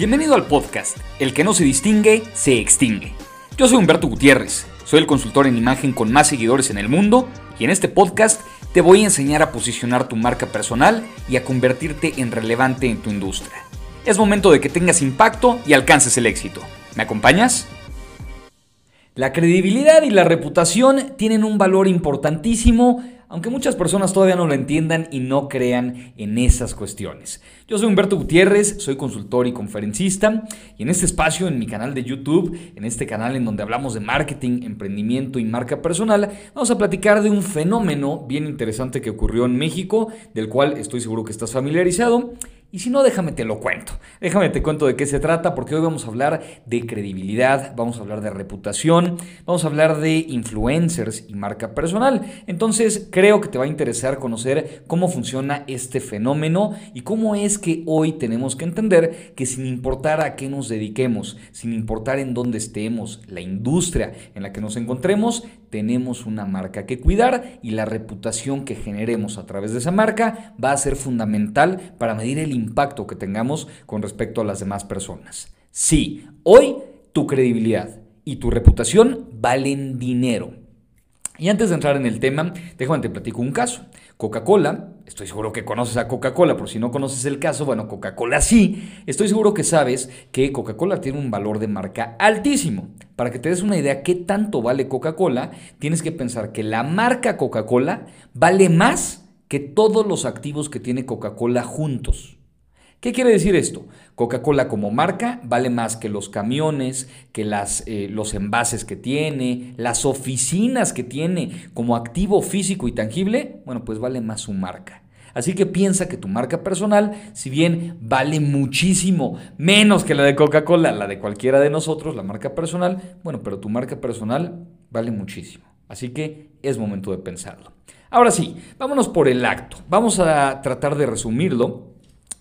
Bienvenido al podcast El que no se distingue, se extingue. Yo soy Humberto Gutiérrez, soy el consultor en imagen con más seguidores en el mundo y en este podcast te voy a enseñar a posicionar tu marca personal y a convertirte en relevante en tu industria. Es momento de que tengas impacto y alcances el éxito. ¿Me acompañas? La credibilidad y la reputación tienen un valor importantísimo aunque muchas personas todavía no lo entiendan y no crean en esas cuestiones. Yo soy Humberto Gutiérrez, soy consultor y conferencista y en este espacio, en mi canal de YouTube, en este canal en donde hablamos de marketing, emprendimiento y marca personal, vamos a platicar de un fenómeno bien interesante que ocurrió en México, del cual estoy seguro que estás familiarizado y si no, déjame te lo cuento. Déjame te cuento de qué se trata, porque hoy vamos a hablar de credibilidad, vamos a hablar de reputación, vamos a hablar de influencers y marca personal. Entonces, creo que te va a interesar conocer cómo funciona este fenómeno y cómo es que hoy tenemos que entender que sin importar a qué nos dediquemos, sin importar en dónde estemos, la industria en la que nos encontremos, tenemos una marca que cuidar y la reputación que generemos a través de esa marca va a ser fundamental para medir el impacto que tengamos con respecto a las demás personas. Sí, hoy tu credibilidad y tu reputación valen dinero. Y antes de entrar en el tema, déjame te platico un caso. Coca-Cola, estoy seguro que conoces a Coca-Cola, por si no conoces el caso, bueno, Coca-Cola sí, estoy seguro que sabes que Coca-Cola tiene un valor de marca altísimo. Para que te des una idea qué tanto vale Coca-Cola, tienes que pensar que la marca Coca-Cola vale más que todos los activos que tiene Coca-Cola juntos. ¿Qué quiere decir esto? Coca-Cola como marca vale más que los camiones, que las, eh, los envases que tiene, las oficinas que tiene como activo físico y tangible, bueno, pues vale más su marca. Así que piensa que tu marca personal, si bien vale muchísimo menos que la de Coca-Cola, la de cualquiera de nosotros, la marca personal, bueno, pero tu marca personal vale muchísimo. Así que es momento de pensarlo. Ahora sí, vámonos por el acto. Vamos a tratar de resumirlo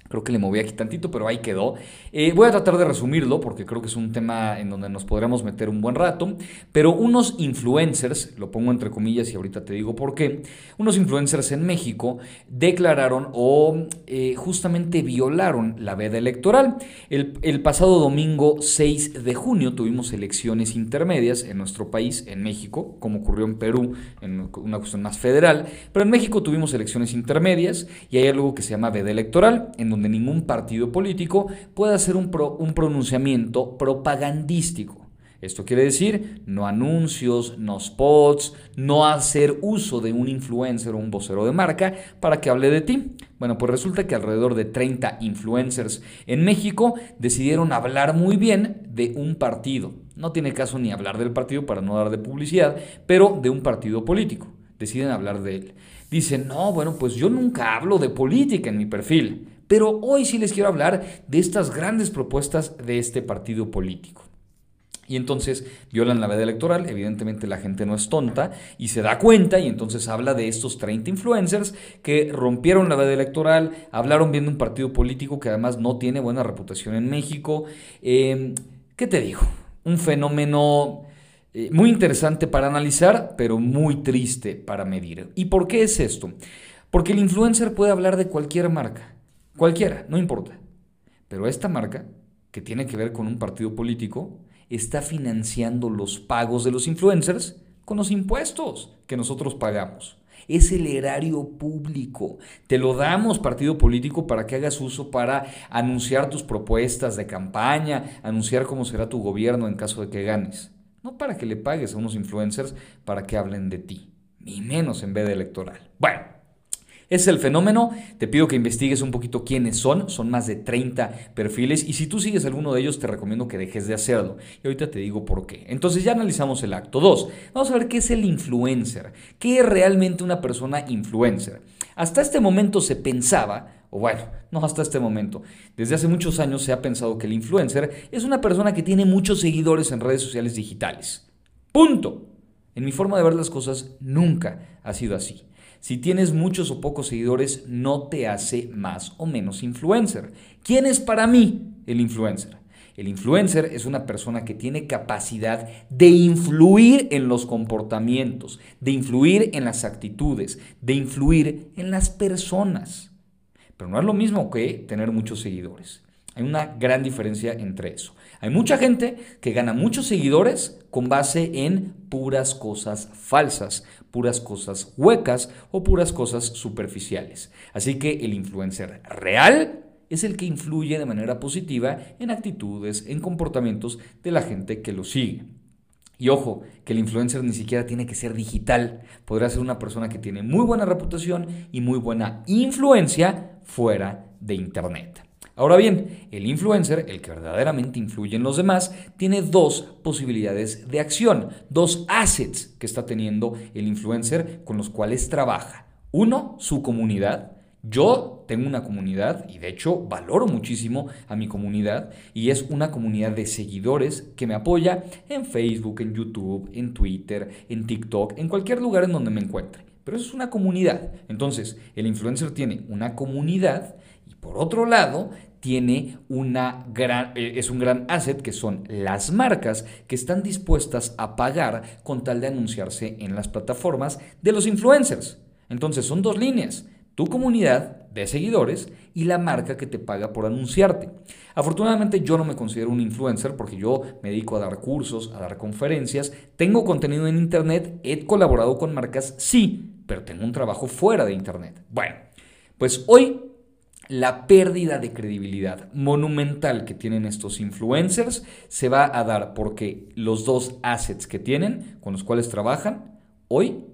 Creo que le moví aquí tantito, pero ahí quedó. Eh, voy a tratar de resumirlo porque creo que es un tema en donde nos podremos meter un buen rato. Pero unos influencers, lo pongo entre comillas y ahorita te digo por qué, unos influencers en México declararon o eh, justamente violaron la veda electoral. El, el pasado domingo 6 de junio tuvimos elecciones intermedias en nuestro país, en México, como ocurrió en Perú, en una cuestión más federal. Pero en México tuvimos elecciones intermedias y hay algo que se llama veda electoral, en donde donde ningún partido político pueda hacer un, un pronunciamiento propagandístico. Esto quiere decir no anuncios, no spots, no hacer uso de un influencer o un vocero de marca para que hable de ti. Bueno, pues resulta que alrededor de 30 influencers en México decidieron hablar muy bien de un partido. No tiene caso ni hablar del partido para no dar de publicidad, pero de un partido político. Deciden hablar de él. Dicen, no, bueno, pues yo nunca hablo de política en mi perfil. Pero hoy sí les quiero hablar de estas grandes propuestas de este partido político. Y entonces violan la veda electoral, evidentemente la gente no es tonta y se da cuenta y entonces habla de estos 30 influencers que rompieron la veda electoral, hablaron bien de un partido político que además no tiene buena reputación en México. Em, ¿Qué te digo? Un fenómeno eh, muy interesante para analizar, pero muy triste para medir. ¿Y por qué es esto? Porque el influencer puede hablar de cualquier marca. Cualquiera, no importa. Pero esta marca, que tiene que ver con un partido político, está financiando los pagos de los influencers con los impuestos que nosotros pagamos. Es el erario público. Te lo damos, partido político, para que hagas uso para anunciar tus propuestas de campaña, anunciar cómo será tu gobierno en caso de que ganes. No para que le pagues a unos influencers para que hablen de ti, ni menos en vez electoral. Bueno, es el fenómeno. Te pido que investigues un poquito quiénes son. Son más de 30 perfiles y si tú sigues alguno de ellos te recomiendo que dejes de hacerlo. Y ahorita te digo por qué. Entonces ya analizamos el acto 2. Vamos a ver qué es el influencer. ¿Qué es realmente una persona influencer? Hasta este momento se pensaba, o bueno, no hasta este momento, desde hace muchos años se ha pensado que el influencer es una persona que tiene muchos seguidores en redes sociales digitales. Punto. En mi forma de ver las cosas nunca ha sido así. Si tienes muchos o pocos seguidores, no te hace más o menos influencer. ¿Quién es para mí el influencer? El influencer es una persona que tiene capacidad de influir en los comportamientos, de influir en las actitudes, de influir en las personas. Pero no es lo mismo que tener muchos seguidores. Hay una gran diferencia entre eso. Hay mucha gente que gana muchos seguidores con base en puras cosas falsas, puras cosas huecas o puras cosas superficiales. Así que el influencer real es el que influye de manera positiva en actitudes, en comportamientos de la gente que lo sigue. Y ojo, que el influencer ni siquiera tiene que ser digital. Podrá ser una persona que tiene muy buena reputación y muy buena influencia fuera de Internet. Ahora bien, el influencer, el que verdaderamente influye en los demás, tiene dos posibilidades de acción, dos assets que está teniendo el influencer con los cuales trabaja. Uno, su comunidad. Yo tengo una comunidad y de hecho valoro muchísimo a mi comunidad y es una comunidad de seguidores que me apoya en Facebook, en YouTube, en Twitter, en TikTok, en cualquier lugar en donde me encuentre. Pero eso es una comunidad. Entonces, el influencer tiene una comunidad y por otro lado tiene una gran, eh, es un gran asset que son las marcas que están dispuestas a pagar con tal de anunciarse en las plataformas de los influencers. Entonces son dos líneas, tu comunidad de seguidores y la marca que te paga por anunciarte. Afortunadamente yo no me considero un influencer porque yo me dedico a dar cursos, a dar conferencias, tengo contenido en internet, he colaborado con marcas, sí, pero tengo un trabajo fuera de internet. Bueno, pues hoy la pérdida de credibilidad monumental que tienen estos influencers se va a dar porque los dos assets que tienen, con los cuales trabajan, hoy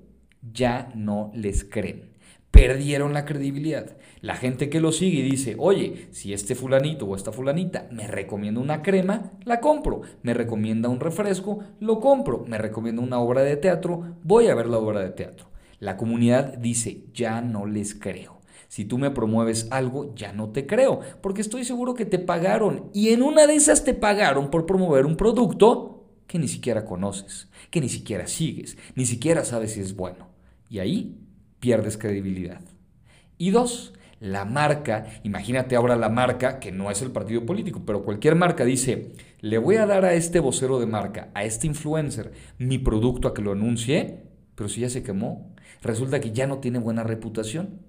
ya no les creen. Perdieron la credibilidad. La gente que lo sigue y dice, oye, si este fulanito o esta fulanita me recomienda una crema, la compro. Me recomienda un refresco, lo compro. Me recomienda una obra de teatro, voy a ver la obra de teatro. La comunidad dice, ya no les creo. Si tú me promueves algo, ya no te creo, porque estoy seguro que te pagaron y en una de esas te pagaron por promover un producto que ni siquiera conoces, que ni siquiera sigues, ni siquiera sabes si es bueno. Y ahí pierdes credibilidad. Y dos, la marca, imagínate ahora la marca, que no es el partido político, pero cualquier marca dice, le voy a dar a este vocero de marca, a este influencer, mi producto a que lo anuncie, pero si ya se quemó, resulta que ya no tiene buena reputación.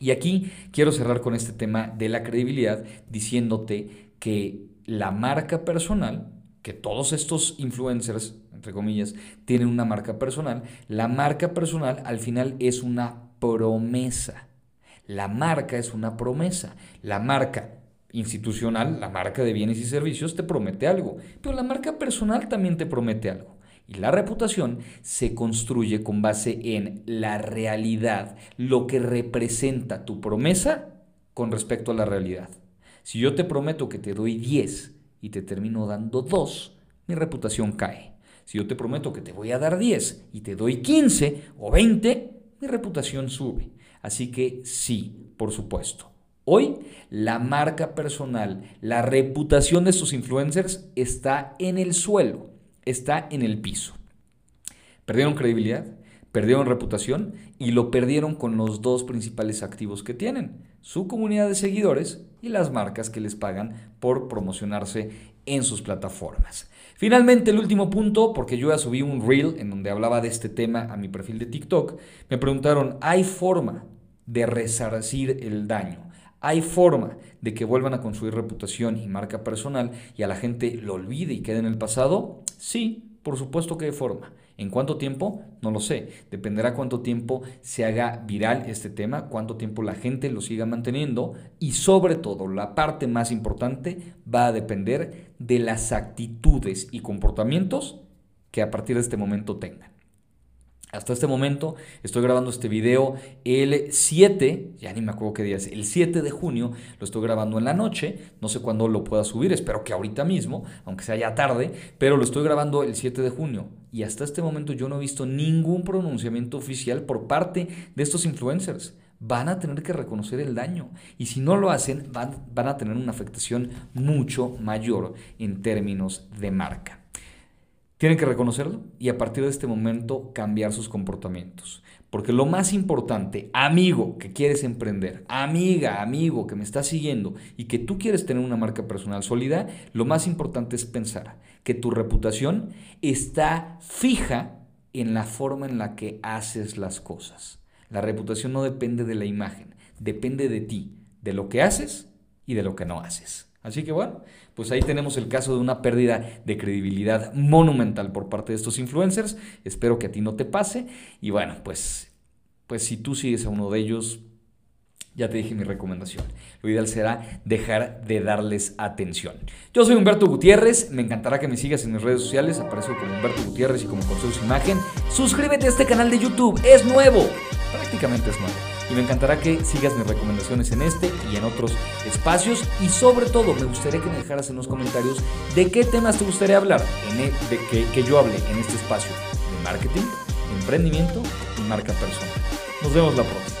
Y aquí quiero cerrar con este tema de la credibilidad diciéndote que la marca personal, que todos estos influencers, entre comillas, tienen una marca personal, la marca personal al final es una promesa. La marca es una promesa. La marca institucional, la marca de bienes y servicios, te promete algo, pero la marca personal también te promete algo. Y la reputación se construye con base en la realidad, lo que representa tu promesa con respecto a la realidad. Si yo te prometo que te doy 10 y te termino dando 2, mi reputación cae. Si yo te prometo que te voy a dar 10 y te doy 15 o 20, mi reputación sube. Así que sí, por supuesto. Hoy la marca personal, la reputación de estos influencers está en el suelo está en el piso. Perdieron credibilidad, perdieron reputación y lo perdieron con los dos principales activos que tienen, su comunidad de seguidores y las marcas que les pagan por promocionarse en sus plataformas. Finalmente, el último punto, porque yo ya subí un reel en donde hablaba de este tema a mi perfil de TikTok, me preguntaron, ¿hay forma de resarcir el daño? ¿Hay forma de que vuelvan a construir reputación y marca personal y a la gente lo olvide y quede en el pasado? Sí, por supuesto que hay forma. ¿En cuánto tiempo? No lo sé. Dependerá cuánto tiempo se haga viral este tema, cuánto tiempo la gente lo siga manteniendo y sobre todo la parte más importante va a depender de las actitudes y comportamientos que a partir de este momento tengan. Hasta este momento estoy grabando este video el 7, ya ni me acuerdo qué día es, el 7 de junio, lo estoy grabando en la noche, no sé cuándo lo pueda subir, espero que ahorita mismo, aunque sea ya tarde, pero lo estoy grabando el 7 de junio y hasta este momento yo no he visto ningún pronunciamiento oficial por parte de estos influencers. Van a tener que reconocer el daño y si no lo hacen van, van a tener una afectación mucho mayor en términos de marca. Tienen que reconocerlo y a partir de este momento cambiar sus comportamientos. Porque lo más importante, amigo que quieres emprender, amiga, amigo que me estás siguiendo y que tú quieres tener una marca personal sólida, lo más importante es pensar que tu reputación está fija en la forma en la que haces las cosas. La reputación no depende de la imagen, depende de ti, de lo que haces y de lo que no haces. Así que bueno, pues ahí tenemos el caso de una pérdida de credibilidad monumental por parte de estos influencers. Espero que a ti no te pase. Y bueno, pues, pues si tú sigues a uno de ellos, ya te dije mi recomendación. Lo ideal será dejar de darles atención. Yo soy Humberto Gutiérrez. Me encantará que me sigas en mis redes sociales. Aparezco como Humberto Gutiérrez y como Consejo Su Imagen. Suscríbete a este canal de YouTube. Es nuevo. Prácticamente es nuevo y me encantará que sigas mis recomendaciones en este y en otros espacios y sobre todo me gustaría que me dejaras en los comentarios de qué temas te gustaría hablar, en e, de que, que yo hable en este espacio de marketing, emprendimiento y marca personal. Nos vemos la próxima.